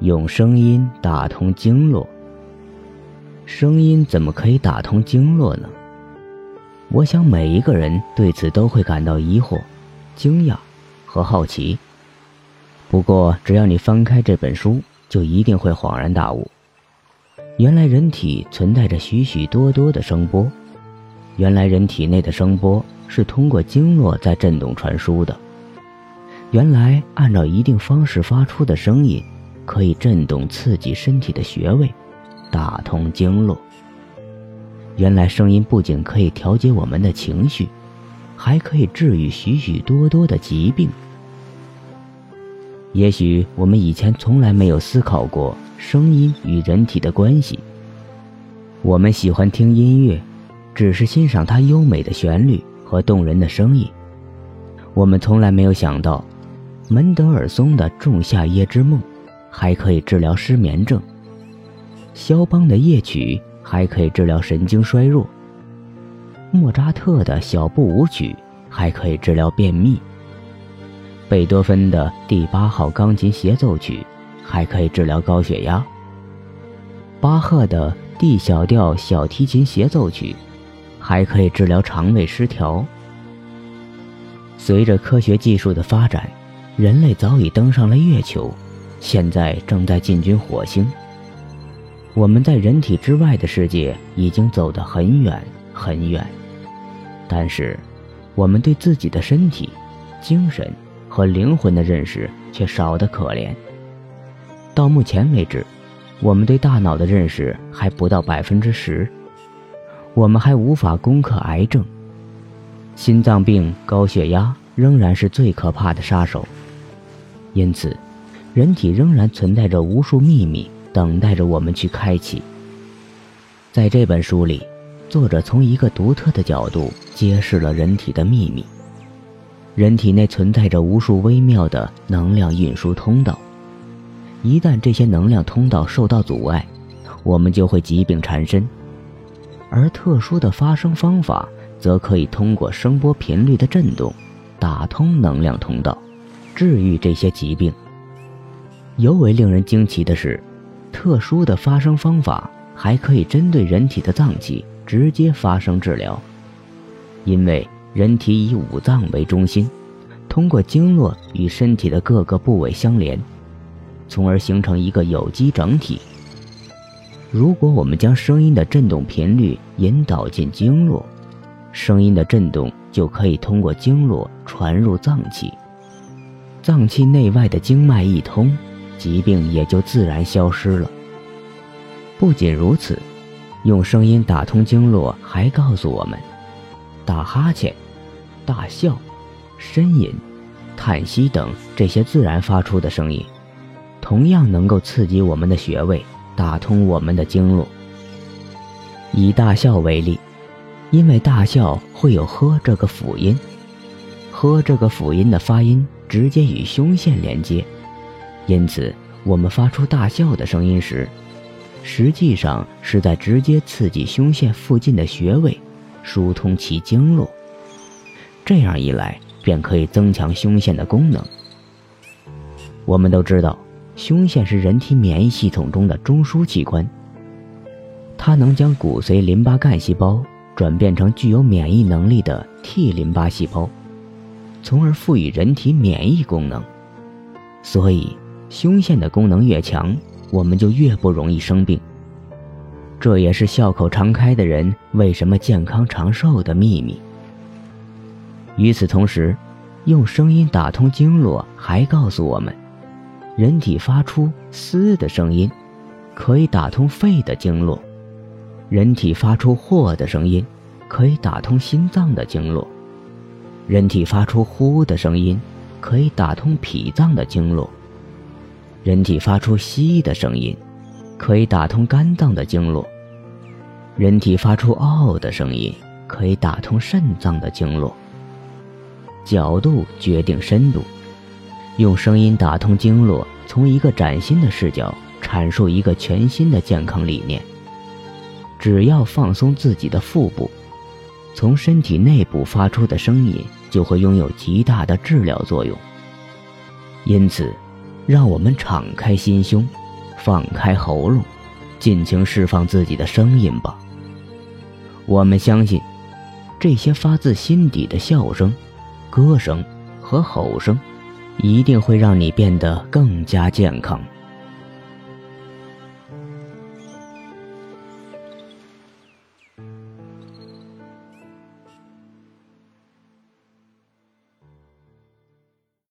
用声音打通经络。声音怎么可以打通经络呢？我想每一个人对此都会感到疑惑、惊讶和好奇。不过，只要你翻开这本书，就一定会恍然大悟：原来人体存在着许许多多的声波，原来人体内的声波是通过经络在震动传输的，原来按照一定方式发出的声音，可以震动刺激身体的穴位。打通经络。原来声音不仅可以调节我们的情绪，还可以治愈许许多多的疾病。也许我们以前从来没有思考过声音与人体的关系。我们喜欢听音乐，只是欣赏它优美的旋律和动人的声音。我们从来没有想到，门德尔松的《仲夏夜之梦》还可以治疗失眠症。肖邦的夜曲还可以治疗神经衰弱，莫扎特的小步舞曲还可以治疗便秘，贝多芬的第八号钢琴协奏曲还可以治疗高血压，巴赫的 D 小调小提琴协奏曲还可以治疗肠胃失调。随着科学技术的发展，人类早已登上了月球，现在正在进军火星。我们在人体之外的世界已经走得很远很远，但是，我们对自己的身体、精神和灵魂的认识却少得可怜。到目前为止，我们对大脑的认识还不到百分之十，我们还无法攻克癌症、心脏病、高血压仍然是最可怕的杀手。因此，人体仍然存在着无数秘密。等待着我们去开启。在这本书里，作者从一个独特的角度揭示了人体的秘密。人体内存在着无数微妙的能量运输通道，一旦这些能量通道受到阻碍，我们就会疾病缠身。而特殊的发声方法，则可以通过声波频率的震动，打通能量通道，治愈这些疾病。尤为令人惊奇的是。特殊的发声方法还可以针对人体的脏器直接发声治疗，因为人体以五脏为中心，通过经络与身体的各个部位相连，从而形成一个有机整体。如果我们将声音的振动频率引导进经络，声音的振动就可以通过经络传入脏器，脏器内外的经脉一通。疾病也就自然消失了。不仅如此，用声音打通经络，还告诉我们，打哈欠、大笑、呻吟、叹息等这些自然发出的声音，同样能够刺激我们的穴位，打通我们的经络。以大笑为例，因为大笑会有“呵”这个辅音，“呵”这个辅音的发音直接与胸腺连接。因此，我们发出大笑的声音时，实际上是在直接刺激胸腺附近的穴位，疏通其经络。这样一来，便可以增强胸腺的功能。我们都知道，胸腺是人体免疫系统中的中枢器官，它能将骨髓淋巴干细胞转变成具有免疫能力的 T 淋巴细胞，从而赋予人体免疫功能。所以。胸腺的功能越强，我们就越不容易生病。这也是笑口常开的人为什么健康长寿的秘密。与此同时，用声音打通经络，还告诉我们，人体发出“嘶”的声音，可以打通肺的经络；人体发出“霍”的声音，可以打通心脏的经络；人体发出“呼”的声音，可以打通脾脏的经络。人体发出“吸”的声音，可以打通肝脏的经络；人体发出“嗷”的声音，可以打通肾脏的经络。角度决定深度，用声音打通经络，从一个崭新的视角阐述一个全新的健康理念。只要放松自己的腹部，从身体内部发出的声音就会拥有极大的治疗作用。因此。让我们敞开心胸，放开喉咙，尽情释放自己的声音吧。我们相信，这些发自心底的笑声、歌声和吼声，一定会让你变得更加健康。